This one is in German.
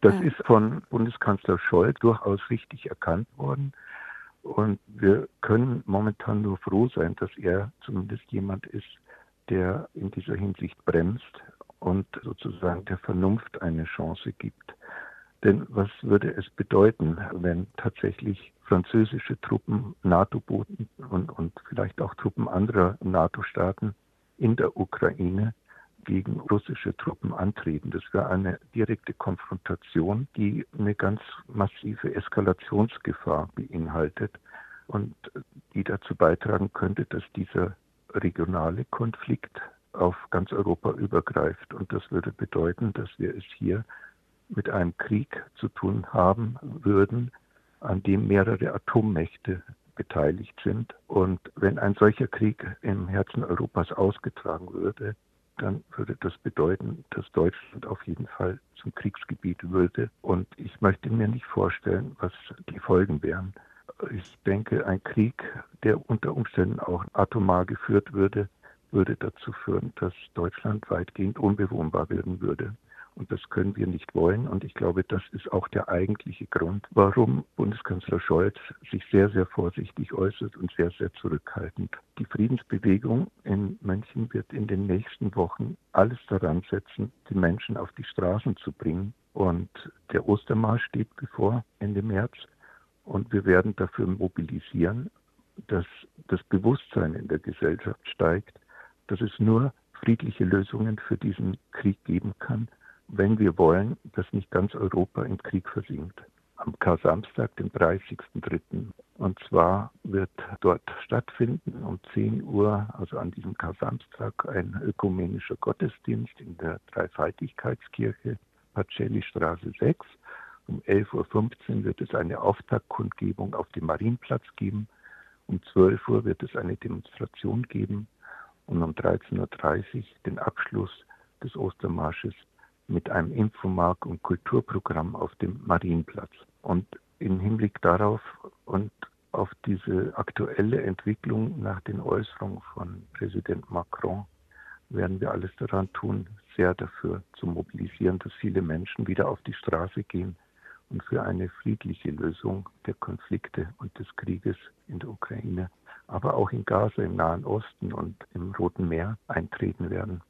Das ja. ist von Bundeskanzler Scholz durchaus richtig erkannt worden. Und wir können momentan nur froh sein, dass er zumindest jemand ist, der in dieser Hinsicht bremst und sozusagen der Vernunft eine Chance gibt. Denn was würde es bedeuten, wenn tatsächlich französische Truppen, NATO-Boten und, und vielleicht auch Truppen anderer NATO-Staaten in der Ukraine gegen russische Truppen antreten. Das wäre eine direkte Konfrontation, die eine ganz massive Eskalationsgefahr beinhaltet und die dazu beitragen könnte, dass dieser regionale Konflikt auf ganz Europa übergreift. Und das würde bedeuten, dass wir es hier mit einem Krieg zu tun haben würden, an dem mehrere Atommächte beteiligt sind. Und wenn ein solcher Krieg im Herzen Europas ausgetragen würde, dann würde das bedeuten, dass Deutschland auf jeden Fall zum Kriegsgebiet würde. Und ich möchte mir nicht vorstellen, was die Folgen wären. Ich denke, ein Krieg, der unter Umständen auch atomar geführt würde, würde dazu führen, dass Deutschland weitgehend unbewohnbar werden würde. Und das können wir nicht wollen. Und ich glaube, das ist auch der eigentliche Grund, warum Bundeskanzler Scholz sich sehr, sehr vorsichtig äußert und sehr, sehr zurückhaltend. Die Friedensbewegung in München wird in den nächsten Wochen alles daran setzen, die Menschen auf die Straßen zu bringen. Und der Ostermarsch steht bevor Ende März. Und wir werden dafür mobilisieren, dass das Bewusstsein in der Gesellschaft steigt, dass es nur friedliche Lösungen für diesen Krieg geben kann wenn wir wollen, dass nicht ganz Europa im Krieg versinkt. Am Kar-Samstag, dem 30.03. Und zwar wird dort stattfinden um 10 Uhr, also an diesem Kar-Samstag, ein ökumenischer Gottesdienst in der Dreifaltigkeitskirche, Pacelli Straße 6. Um 11.15 Uhr wird es eine Auftaktkundgebung auf dem Marienplatz geben. Um 12 Uhr wird es eine Demonstration geben und um 13.30 Uhr den Abschluss des Ostermarsches mit einem Infomark- und Kulturprogramm auf dem Marienplatz. Und im Hinblick darauf und auf diese aktuelle Entwicklung nach den Äußerungen von Präsident Macron werden wir alles daran tun, sehr dafür zu mobilisieren, dass viele Menschen wieder auf die Straße gehen und für eine friedliche Lösung der Konflikte und des Krieges in der Ukraine, aber auch in Gaza, im Nahen Osten und im Roten Meer eintreten werden.